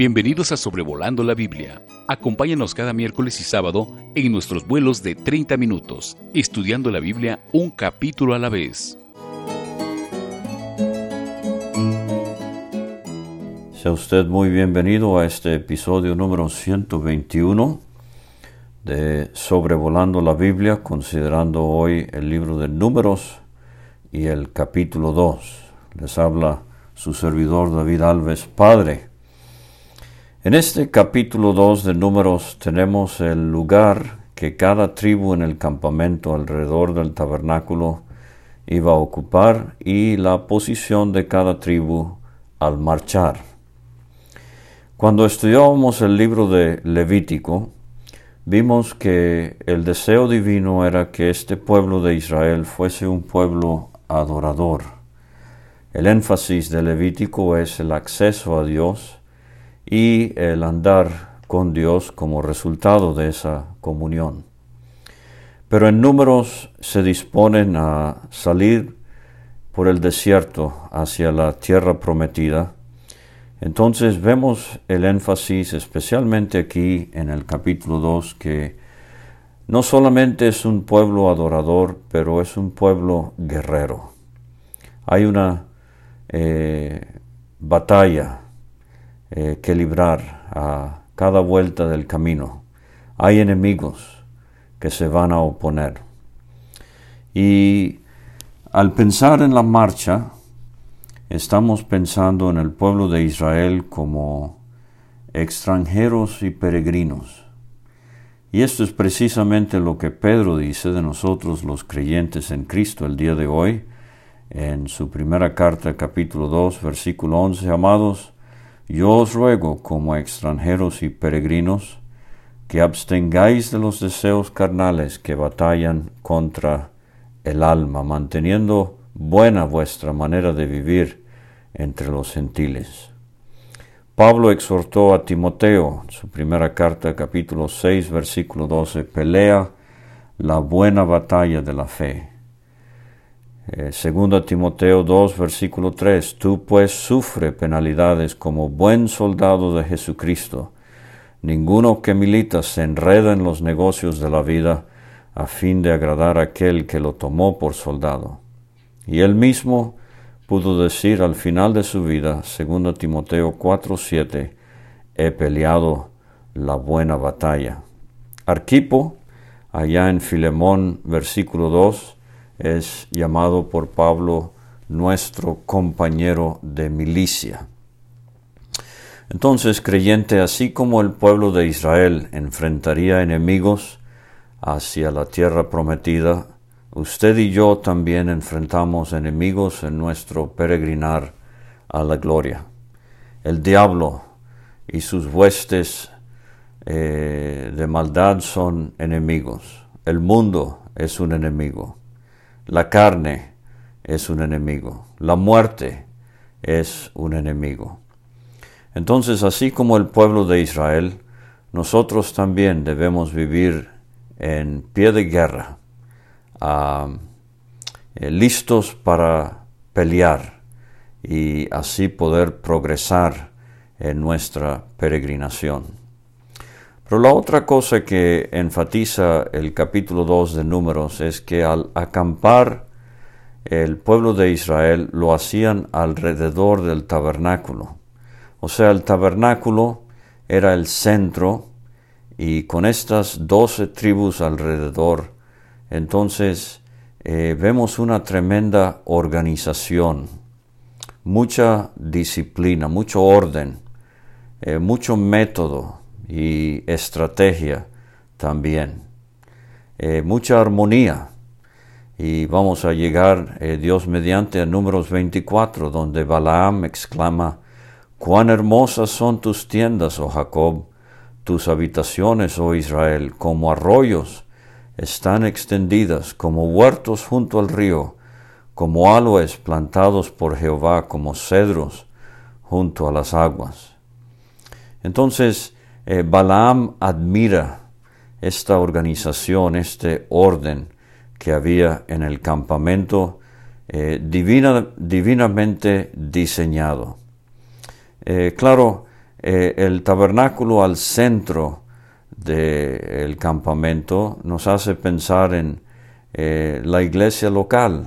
Bienvenidos a Sobrevolando la Biblia. Acompáñanos cada miércoles y sábado en nuestros vuelos de 30 minutos, estudiando la Biblia un capítulo a la vez. Sea usted muy bienvenido a este episodio número 121 de Sobrevolando la Biblia, considerando hoy el libro de Números y el capítulo 2. Les habla su servidor David Alves, Padre. En este capítulo 2 de Números tenemos el lugar que cada tribu en el campamento alrededor del tabernáculo iba a ocupar y la posición de cada tribu al marchar. Cuando estudiábamos el libro de Levítico, vimos que el deseo divino era que este pueblo de Israel fuese un pueblo adorador. El énfasis de Levítico es el acceso a Dios, y el andar con Dios como resultado de esa comunión. Pero en números se disponen a salir por el desierto hacia la tierra prometida. Entonces vemos el énfasis especialmente aquí en el capítulo 2 que no solamente es un pueblo adorador, pero es un pueblo guerrero. Hay una eh, batalla eh, que librar a cada vuelta del camino. Hay enemigos que se van a oponer. Y al pensar en la marcha, estamos pensando en el pueblo de Israel como extranjeros y peregrinos. Y esto es precisamente lo que Pedro dice de nosotros los creyentes en Cristo el día de hoy, en su primera carta capítulo 2 versículo 11, amados, yo os ruego, como extranjeros y peregrinos, que abstengáis de los deseos carnales que batallan contra el alma, manteniendo buena vuestra manera de vivir entre los gentiles. Pablo exhortó a Timoteo, su primera carta, capítulo 6, versículo 12, pelea la buena batalla de la fe eh, segundo Timoteo 2, versículo 3, tú pues sufre penalidades como buen soldado de Jesucristo. Ninguno que milita se enreda en los negocios de la vida a fin de agradar a aquel que lo tomó por soldado. Y él mismo pudo decir al final de su vida, segundo Timoteo 4, 7, he peleado la buena batalla. Arquipo, allá en Filemón, versículo 2, es llamado por Pablo nuestro compañero de milicia. Entonces, creyente, así como el pueblo de Israel enfrentaría enemigos hacia la tierra prometida, usted y yo también enfrentamos enemigos en nuestro peregrinar a la gloria. El diablo y sus huestes eh, de maldad son enemigos. El mundo es un enemigo. La carne es un enemigo. La muerte es un enemigo. Entonces, así como el pueblo de Israel, nosotros también debemos vivir en pie de guerra, eh, listos para pelear y así poder progresar en nuestra peregrinación. Pero la otra cosa que enfatiza el capítulo 2 de Números es que al acampar el pueblo de Israel lo hacían alrededor del tabernáculo. O sea, el tabernáculo era el centro y con estas doce tribus alrededor, entonces eh, vemos una tremenda organización, mucha disciplina, mucho orden, eh, mucho método, y estrategia también. Eh, mucha armonía. Y vamos a llegar, eh, Dios mediante, a números 24, donde Balaam exclama, Cuán hermosas son tus tiendas, oh Jacob, tus habitaciones, oh Israel, como arroyos están extendidas, como huertos junto al río, como aloes plantados por Jehová, como cedros junto a las aguas. Entonces, eh, Balaam admira esta organización, este orden que había en el campamento eh, divina, divinamente diseñado. Eh, claro, el tabernáculo al centro del campamento nos hace pensar en la iglesia local.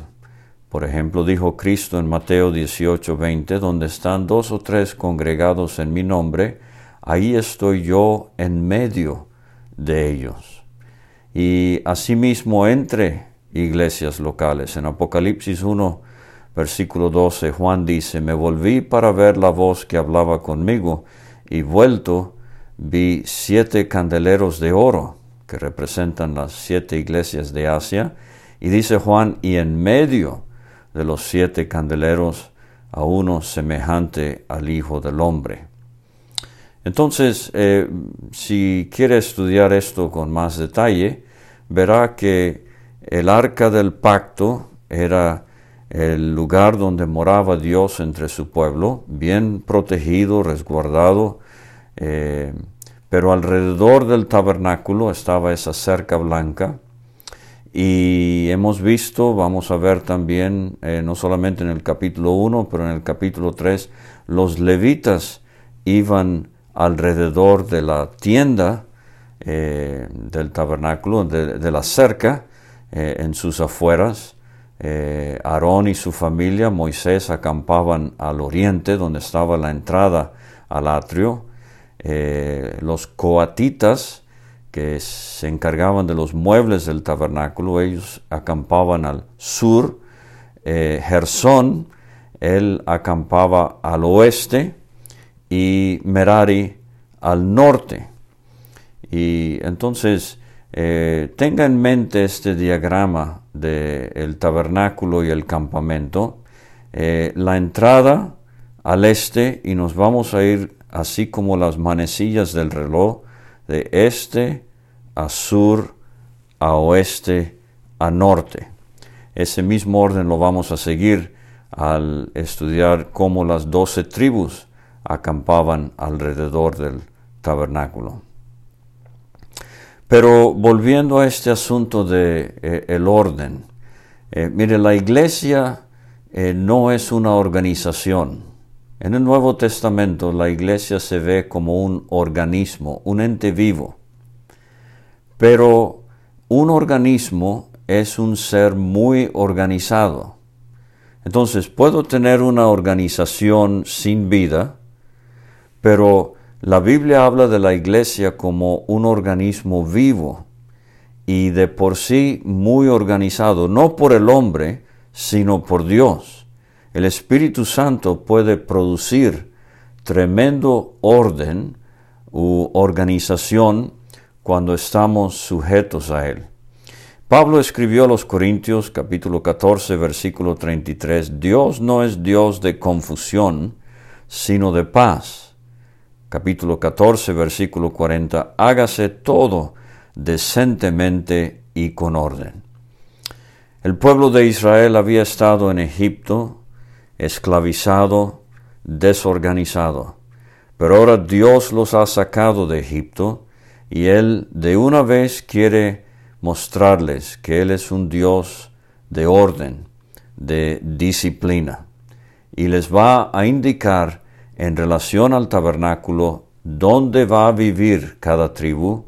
Por ejemplo, dijo Cristo en Mateo 18, 20, donde están dos o tres congregados en mi nombre, ahí estoy yo en medio de ellos. Y asimismo entre iglesias locales. En Apocalipsis 1, versículo 12, Juan dice, me volví para ver la voz que hablaba conmigo y vuelto vi siete candeleros de oro que representan las siete iglesias de Asia. Y dice Juan, y en medio de los siete candeleros a uno semejante al Hijo del Hombre. Entonces, eh, si quiere estudiar esto con más detalle, verá que el arca del pacto era el lugar donde moraba Dios entre su pueblo, bien protegido, resguardado, eh, pero alrededor del tabernáculo estaba esa cerca blanca. Y hemos visto, vamos a ver también, eh, no solamente en el capítulo 1, pero en el capítulo 3, los levitas iban alrededor de la tienda eh, del tabernáculo, de, la cerca, eh, en sus afueras. Aarón y su familia, Moisés, acampaban al oriente, donde estaba la entrada al atrio. los coatitas, que se encargaban de los muebles del tabernáculo, ellos acampaban al sur, eh, Gersón, él acampaba al oeste y Merari al norte. Y entonces eh, tenga en mente este diagrama del tabernáculo y el campamento, eh, la entrada al este y nos vamos a ir así como las manecillas del reloj de este a sur, a oeste, a norte. Ese mismo orden lo vamos a seguir al estudiar cómo las doce tribus acampaban alrededor del tabernáculo. Pero volviendo a este asunto de eh, el orden, eh, mire, la iglesia eh, no es una organización. En el Nuevo Testamento la iglesia se ve como un organismo, un ente vivo. Pero un organismo es un ser muy organizado. Entonces puedo tener una organización sin vida, pero la Biblia habla de la iglesia como un organismo vivo y de por sí muy organizado, no por el hombre, sino por Dios el Espíritu Santo puede producir tremendo orden u organización cuando estamos sujetos a Él. Pablo escribió a los Corintios capítulo 14 versículo 33, Dios no es Dios de confusión, sino de paz. Capítulo 14 versículo 40, hágase todo decentemente y con orden. El pueblo de Israel había estado en Egipto esclavizado, desorganizado. Pero ahora Dios los ha sacado de Egipto y Él de una vez quiere mostrarles que Él es un Dios de orden, de disciplina. Y les va a indicar en relación al tabernáculo dónde va a vivir cada tribu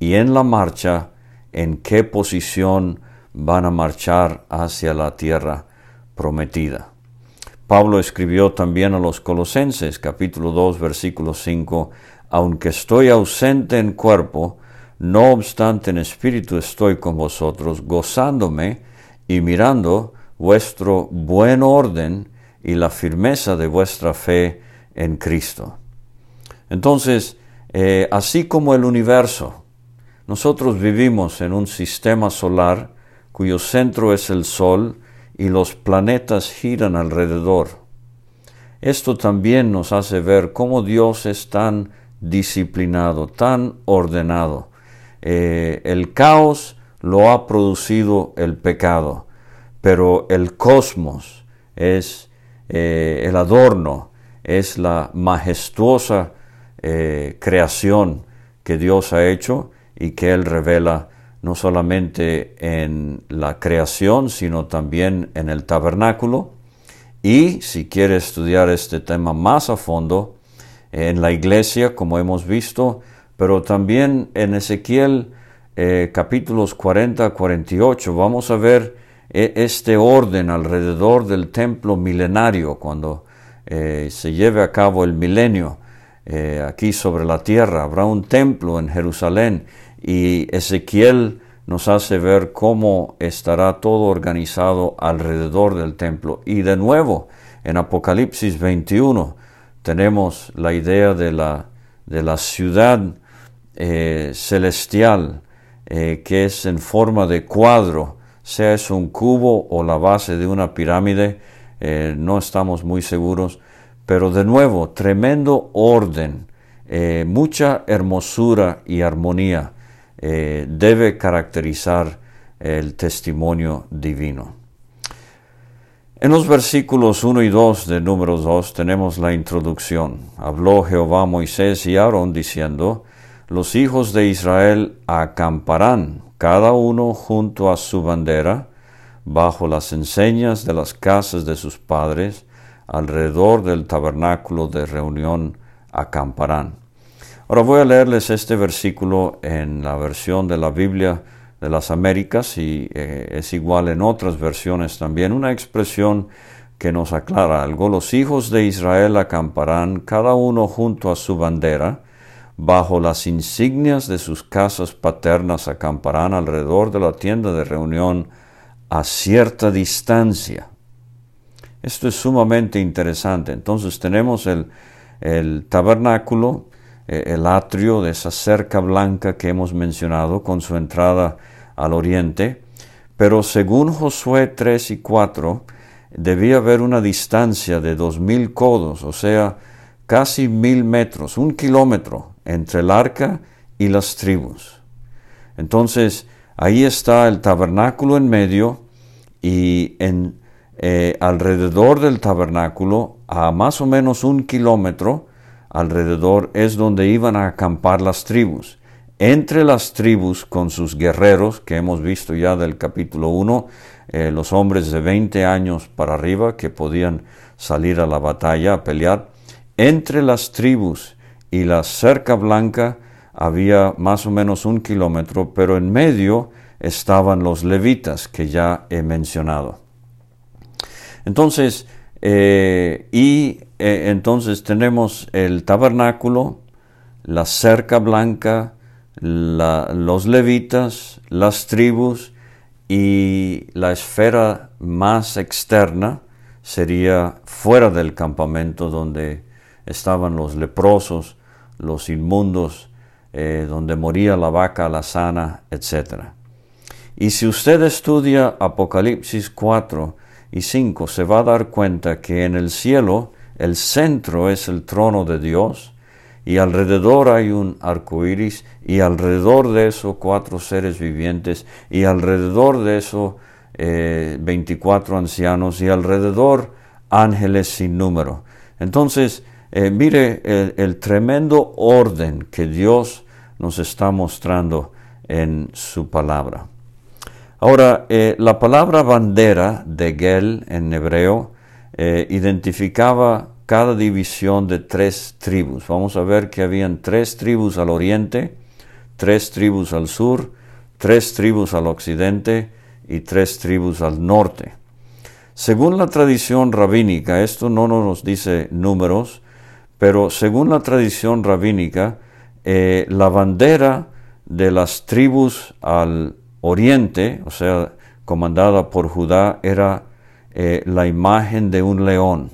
y en la marcha en qué posición van a marchar hacia la tierra prometida. Pablo escribió también a los Colosenses, capítulo 2, versículo 5, aunque estoy ausente en cuerpo, no obstante en espíritu estoy con vosotros, gozándome y mirando vuestro buen orden y la firmeza de vuestra fe en Cristo. Entonces, eh, así como el universo, nosotros vivimos en un sistema solar cuyo centro es el Sol, y los planetas giran alrededor. Esto también nos hace ver cómo Dios es tan disciplinado, tan ordenado. Eh, el caos lo ha producido el pecado, pero el cosmos es eh, el adorno, es la majestuosa eh, creación que Dios ha hecho y que Él revela no solamente en la creación, sino también en el tabernáculo. Y si quiere estudiar este tema más a fondo, en la iglesia, como hemos visto, pero también en Ezequiel eh, capítulos 40 a 48 vamos a ver eh, este orden alrededor del templo milenario cuando eh, se lleve a cabo el milenio aquí sobre la tierra. Habrá un templo en Jerusalén y Ezequiel nos hace ver cómo estará todo organizado alrededor del templo. Y de nuevo, en Apocalipsis 21 tenemos la idea de la, de la ciudad eh, celestial eh, que es en forma de cuadro, sea es un cubo o la base de una pirámide, eh, no estamos muy seguros, pero de nuevo, tremendo orden, mucha hermosura y armonía debe caracterizar el testimonio divino. En los versículos 1 y 2 de número 2 tenemos la introducción. Habló Jehová a Moisés y Aarón diciendo, los hijos de Israel acamparán cada uno junto a su bandera, bajo las enseñas de las casas de sus padres, alrededor del tabernáculo de reunión acamparán. Ahora voy a leerles este versículo en la versión de la Biblia de las Américas y eh, es igual en otras versiones también, una expresión que nos aclara algo. Los hijos de Israel acamparán cada uno junto a su bandera, bajo las insignias de sus casas paternas acamparán alrededor de la tienda de reunión a cierta distancia. Esto es sumamente interesante. Entonces tenemos el, tabernáculo, eh, el atrio de esa cerca blanca que hemos mencionado con su entrada al oriente, pero según Josué 3 y 4, debía haber una distancia de dos mil codos, o sea, casi mil metros, un kilómetro entre el arca y las tribus. Entonces, ahí está el tabernáculo en medio y en, eh, alrededor del tabernáculo, a más o menos un kilómetro alrededor, es donde iban a acampar las tribus. Entre las tribus con sus guerreros, que hemos visto ya del capítulo 1, eh, los hombres de 20 años para arriba que podían salir a la batalla a pelear, entre las tribus y la cerca blanca había más o menos un kilómetro, pero en medio estaban los levitas que ya he mencionado. Entonces, eh, y eh, entonces tenemos el tabernáculo, la cerca blanca, los levitas, las tribus y la esfera más externa sería fuera del campamento donde estaban los leprosos, los inmundos, eh, donde moría la vaca, la sana, etc. Y si usted estudia Apocalipsis 4 y 5, se va a dar cuenta que en el cielo el centro es el trono de Dios, y alrededor hay un arco iris, y alrededor de eso cuatro seres vivientes, y alrededor de eso eh, 24 ancianos, y alrededor ángeles sin número. Entonces, eh, mire el, tremendo orden que Dios nos está mostrando en su palabra. Ahora, eh, la palabra bandera de Gel en hebreo eh, identificaba cada división de tres tribus. Vamos a ver que habían tres tribus al oriente, tres tribus al sur, tres tribus al occidente y tres tribus al norte. Según la tradición rabínica, esto no nos dice números, pero según la tradición rabínica, eh, la bandera de las tribus al oriente, o sea, comandada por Judá, era eh, la imagen de un león.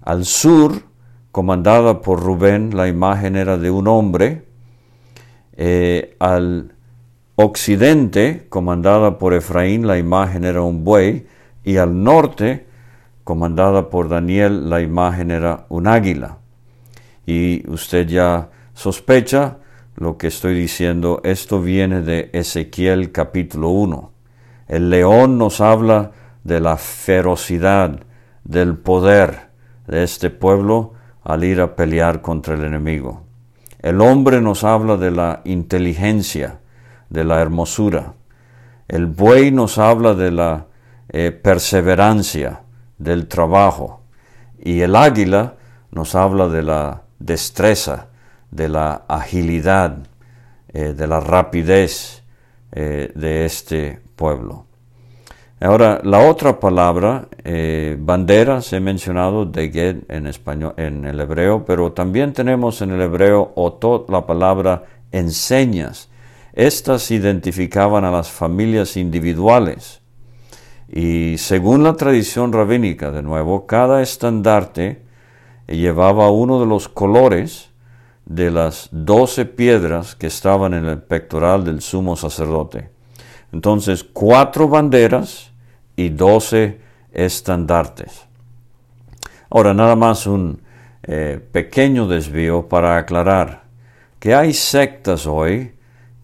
Al sur, comandada por Rubén, la imagen era de un hombre. Eh, al occidente, comandada por Efraín, la imagen era un buey. Y al norte, comandada por Daniel, la imagen era un águila. Y usted ya sospecha lo que estoy diciendo, esto viene de Ezequiel capítulo 1. El león nos habla de la ferocidad, del poder de este pueblo al ir a pelear contra el enemigo. El hombre nos habla de la inteligencia, de la hermosura. El buey nos habla de la eh, perseverancia, del trabajo. Y el águila nos habla de la destreza, de la agilidad, eh, de la rapidez eh, de este pueblo. Ahora, la otra palabra, eh, bandera, se ha mencionado de en español, en el hebreo, pero también tenemos en el hebreo otot la palabra enseñas. Estas identificaban a las familias individuales. Y según la tradición rabínica, de nuevo, cada estandarte llevaba uno de los colores de las doce piedras que estaban en el pectoral del sumo sacerdote. Entonces, cuatro banderas y doce estandartes. Ahora, nada más un eh, pequeño desvío para aclarar que hay sectas hoy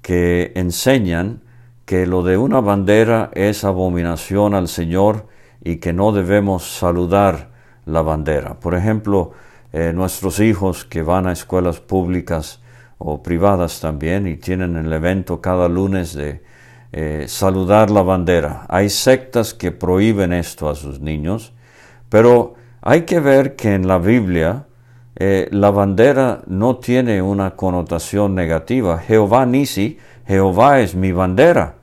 que enseñan que lo de una bandera es abominación al Señor y que no debemos saludar la bandera. Por ejemplo, eh, nuestros hijos que van a escuelas públicas o privadas también y tienen el evento cada lunes de eh, saludar la bandera. Hay sectas que prohíben esto a sus niños, pero hay que ver que en la Biblia eh, la bandera no tiene una connotación negativa. Jehová Nisi, Jehová es mi bandera.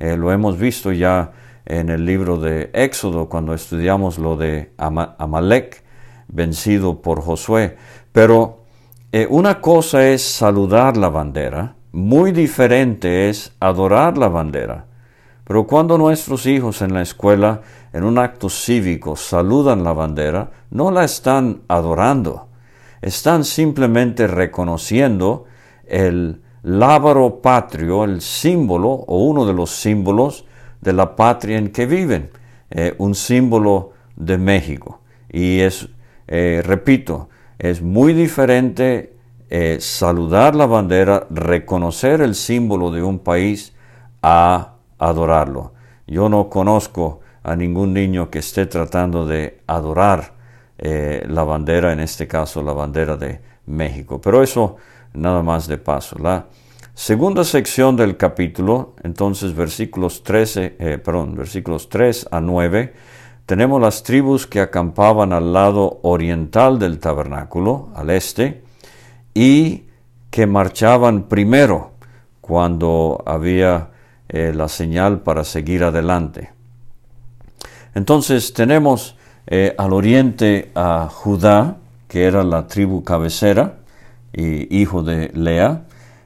lo hemos visto ya en el libro de Éxodo cuando estudiamos lo de Amalek vencido por Josué. Pero eh, una cosa es saludar la bandera, muy diferente es adorar la bandera. Pero cuando nuestros hijos en la escuela, en un acto cívico, saludan la bandera, no la están adorando, están simplemente reconociendo el lábaro patrio, el símbolo o uno de los símbolos de la patria en que viven, eh, un símbolo de México. Y es eh, repito, es muy diferente eh, saludar la bandera, reconocer el símbolo de un país a adorarlo. Yo no conozco a ningún niño que esté tratando de adorar eh, la bandera, en este caso la bandera de México. Pero eso nada más de paso. La segunda sección del capítulo, entonces versículos 13, perdón, versículos 3 a 9, tenemos las tribus que acampaban al lado oriental del tabernáculo, al este, y que marchaban primero cuando había eh, la señal para seguir adelante. Entonces tenemos eh, al oriente a Judá, que era la tribu cabecera y hijo de Lea,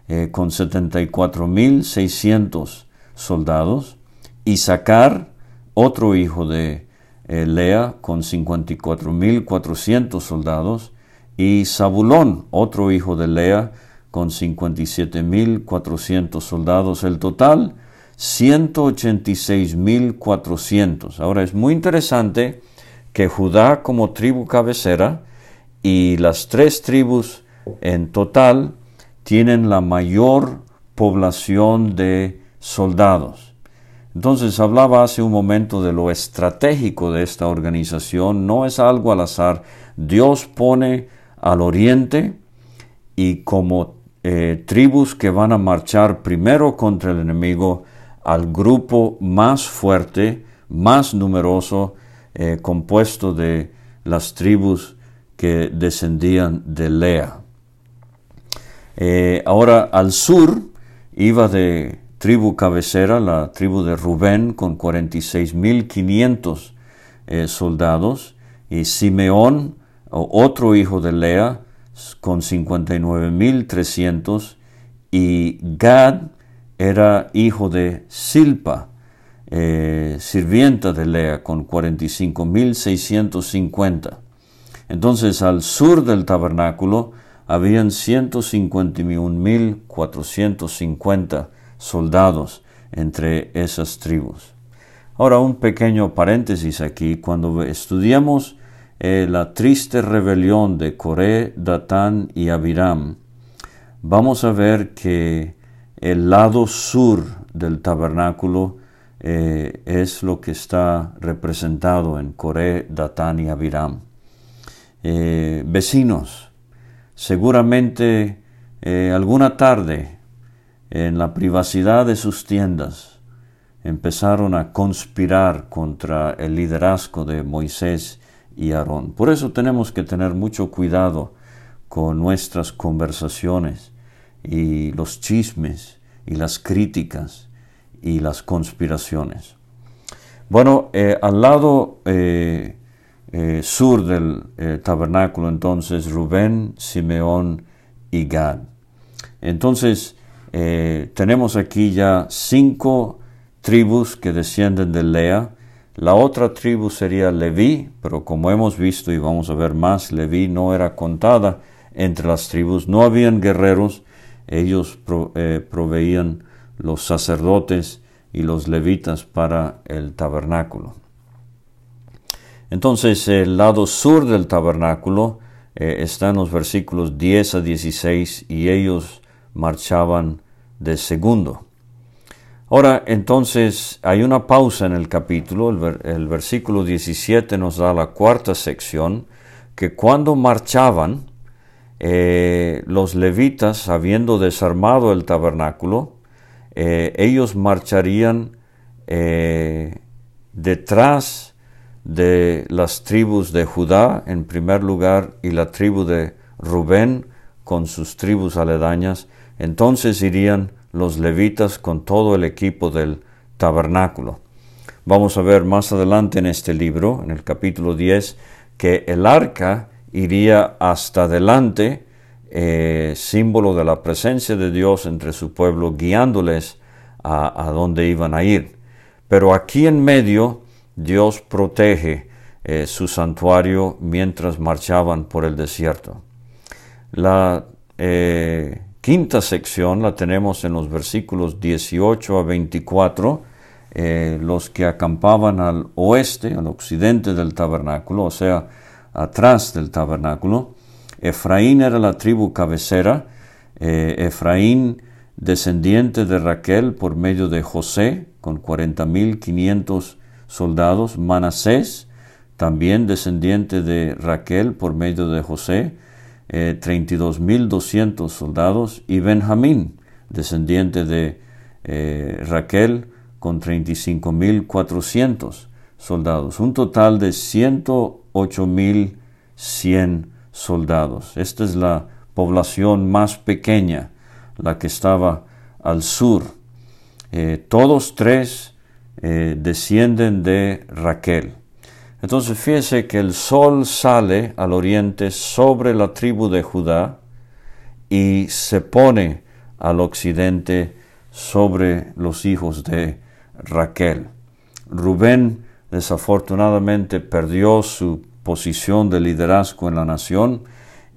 eh, con 74.600 soldados. Isaacar, otro hijo de eh, Lea con 54.400 soldados y Zabulón, otro hijo de Lea, con 57.400 soldados. El total, 186.400. Ahora es muy interesante que Judá como tribu cabecera y las tres tribus en total tienen la mayor población de soldados. Entonces hablaba hace un momento de lo estratégico de esta organización, no es algo al azar, Dios pone al oriente y como eh, tribus que van a marchar primero contra el enemigo al grupo más fuerte, más numeroso, eh, compuesto de las tribus que descendían de Lea. Eh, ahora al sur iba de tribu cabecera, la tribu de Rubén, con 46.500 eh, soldados, y Simeón, otro hijo de Lea, con 59.300, y Gad era hijo de Silpa, eh, sirvienta de Lea, con 45.650. Entonces al sur del tabernáculo habían 151.450 soldados entre esas tribus. Ahora un pequeño paréntesis aquí, cuando estudiamos eh, la triste rebelión de Coré, Datán y Abiram, vamos a ver que el lado sur del tabernáculo eh, es lo que está representado en Coré, Datán y Abiram. Eh, vecinos, seguramente alguna tarde en la privacidad de sus tiendas, empezaron a conspirar contra el liderazgo de Moisés y Aarón. Por eso tenemos que tener mucho cuidado con nuestras conversaciones y los chismes y las críticas y las conspiraciones. Bueno, eh, al lado eh, eh, sur del tabernáculo entonces Rubén, Simeón y Gad. Entonces tenemos aquí ya cinco tribus que descienden de Lea. La otra tribu sería Leví, pero como hemos visto y vamos a ver más, Leví no era contada entre las tribus, no habían guerreros, ellos proveían los sacerdotes y los levitas para el tabernáculo. Entonces el lado sur del tabernáculo eh, está en los versículos 10 a 16 y ellos marchaban de segundo. Ahora, entonces, hay una pausa en el capítulo, el, versículo 17 nos da la cuarta sección, que cuando marchaban, eh, los levitas, habiendo desarmado el tabernáculo, eh, ellos marcharían eh, detrás de las tribus de Judá en primer lugar y la tribu de Rubén con sus tribus aledañas, entonces irían los levitas con todo el equipo del tabernáculo. Vamos a ver más adelante en este libro, en el capítulo 10, que el arca iría hasta adelante eh, símbolo de la presencia de Dios entre su pueblo, guiándoles a, donde iban a ir. Pero aquí en medio, Dios protege eh, su santuario mientras marchaban por el desierto. La eh, quinta sección la tenemos en los versículos 18 a 24, los que acampaban al oeste, al occidente del tabernáculo, o sea, atrás del tabernáculo, Efraín era la tribu cabecera, eh, Efraín descendiente de Raquel por medio de José, con 40.500 soldados, Manasés, también descendiente de Raquel por medio de José, eh, 32.200 soldados, y Benjamín, descendiente de eh, Raquel, con 35.400 soldados, un total de 108.100 soldados. Esta es la población más pequeña, la que estaba al sur. Eh, todos tres eh, descienden de Raquel. Entonces fíjese que el sol sale al oriente sobre la tribu de Judá y se pone al occidente sobre los hijos de Raquel. Rubén desafortunadamente perdió su posición de liderazgo en la nación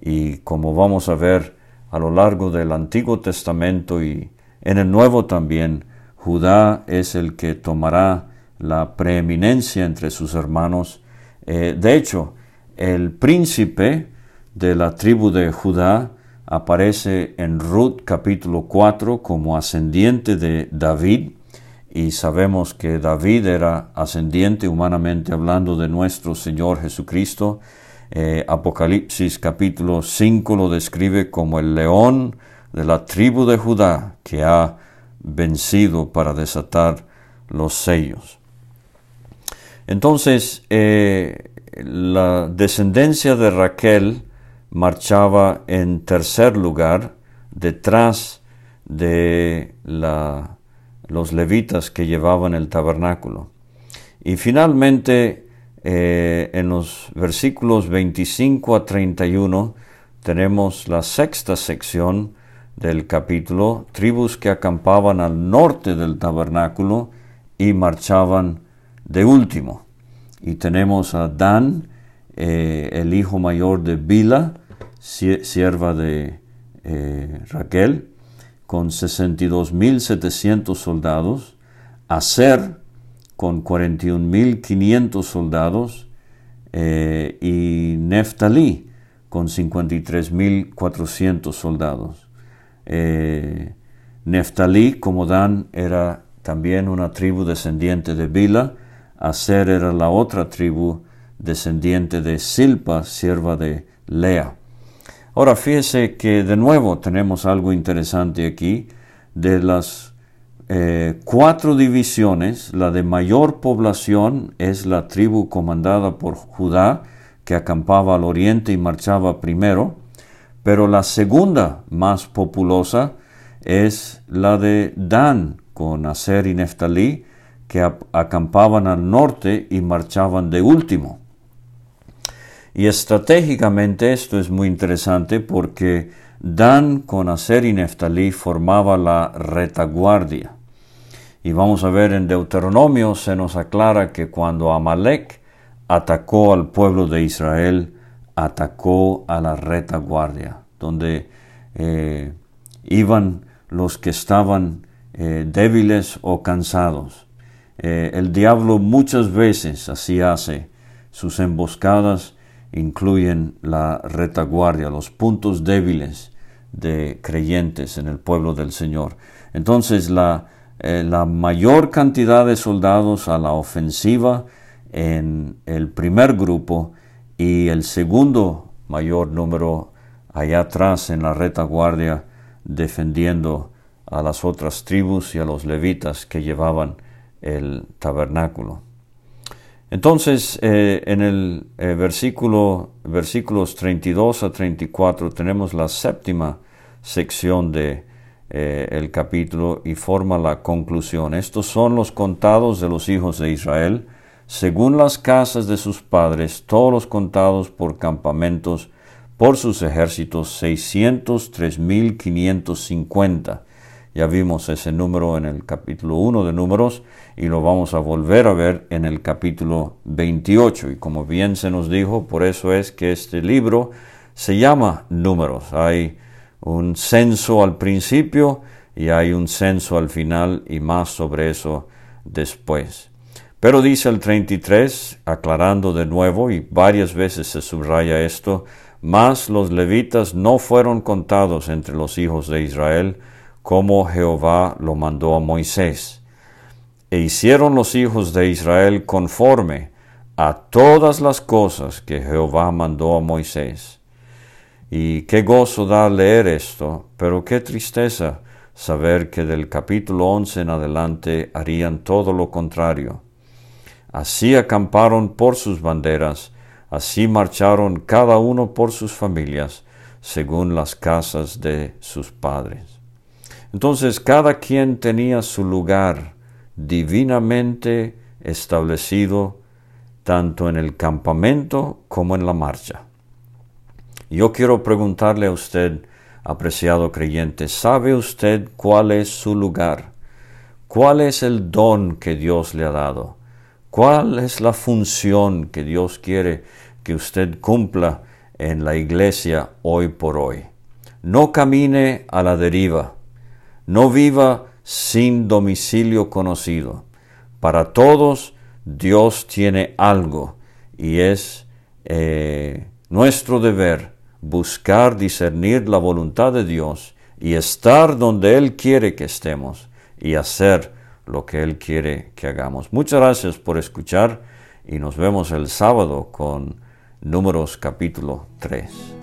y como vamos a ver a lo largo del Antiguo Testamento y en el Nuevo también, Judá es el que tomará la preeminencia entre sus hermanos. Eh, de hecho, el príncipe de la tribu de Judá aparece en Ruth capítulo 4 como ascendiente de David y sabemos que David era ascendiente humanamente hablando de nuestro Señor Jesucristo. Eh, Apocalipsis capítulo 5 lo describe como el león de la tribu de Judá que ha vencido para desatar los sellos. Entonces, eh, la descendencia de Raquel marchaba en tercer lugar detrás de los levitas que llevaban el tabernáculo. Y finalmente, eh, en los versículos 25 a 31, tenemos la sexta sección del capítulo, tribus que acampaban al norte del tabernáculo y marchaban de último. Y tenemos a Dan, eh, el hijo mayor de Bila, sierva de eh, Raquel, con 62.700 soldados, Aser con 41.500 soldados eh, y Neftalí con 53.400 soldados. Neftalí, como Dan, era también una tribu descendiente de Bila, Aser era la otra tribu descendiente de Silpa, sierva de Lea. Ahora fíjese que de nuevo tenemos algo interesante aquí. De las eh, cuatro divisiones, la de mayor población es la tribu comandada por Judá, que acampaba al oriente y marchaba primero, pero la segunda más populosa es la de Dan con Aser y Neftalí, que acampaban al norte y marchaban de último. Y estratégicamente esto es muy interesante porque Dan con Aser y Neftalí formaba la retaguardia. Y vamos a ver en Deuteronomio se nos aclara que cuando Amalek atacó al pueblo de Israel, atacó a la retaguardia, donde eh, iban los que estaban eh, débiles o cansados. Eh, el diablo muchas veces así hace. Sus emboscadas incluyen la retaguardia, los puntos débiles de creyentes en el pueblo del Señor. Entonces la, eh, la mayor cantidad de soldados a la ofensiva en el primer grupo y el segundo mayor número allá atrás en la retaguardia defendiendo a las otras tribus y a los levitas que llevaban el tabernáculo. Entonces, eh, en el eh, versículo, versículos 32 a 34 tenemos la séptima sección de eh, el capítulo y forma la conclusión. Estos son los contados de los hijos de Israel, según las casas de sus padres, todos los contados por campamentos, por sus ejércitos, 603.550 ya vimos ese número en el capítulo 1 de números y lo vamos a volver a ver en el capítulo 28. Y como bien se nos dijo, por eso es que este libro se llama números. Hay un censo al principio y hay un censo al final y más sobre eso después. Pero dice el 33, aclarando de nuevo, y varias veces se subraya esto, más los levitas no fueron contados entre los hijos de Israel, como Jehová lo mandó a Moisés. E hicieron los hijos de Israel conforme a todas las cosas que Jehová mandó a Moisés. Y qué gozo da leer esto, pero qué tristeza saber que del capítulo 11 en adelante harían todo lo contrario. Así acamparon por sus banderas, así marcharon cada uno por sus familias, según las casas de sus padres. Entonces cada quien tenía su lugar divinamente establecido tanto en el campamento como en la marcha. Yo quiero preguntarle a usted, apreciado creyente, ¿sabe usted cuál es su lugar? ¿Cuál es el don que Dios le ha dado? ¿Cuál es la función que Dios quiere que usted cumpla en la iglesia hoy por hoy? No camine a la deriva no viva sin domicilio conocido. Para todos Dios tiene algo y es eh, nuestro deber buscar discernir la voluntad de Dios y estar donde Él quiere que estemos y hacer lo que Él quiere que hagamos. Muchas gracias por escuchar y nos vemos el sábado con números capítulo 3.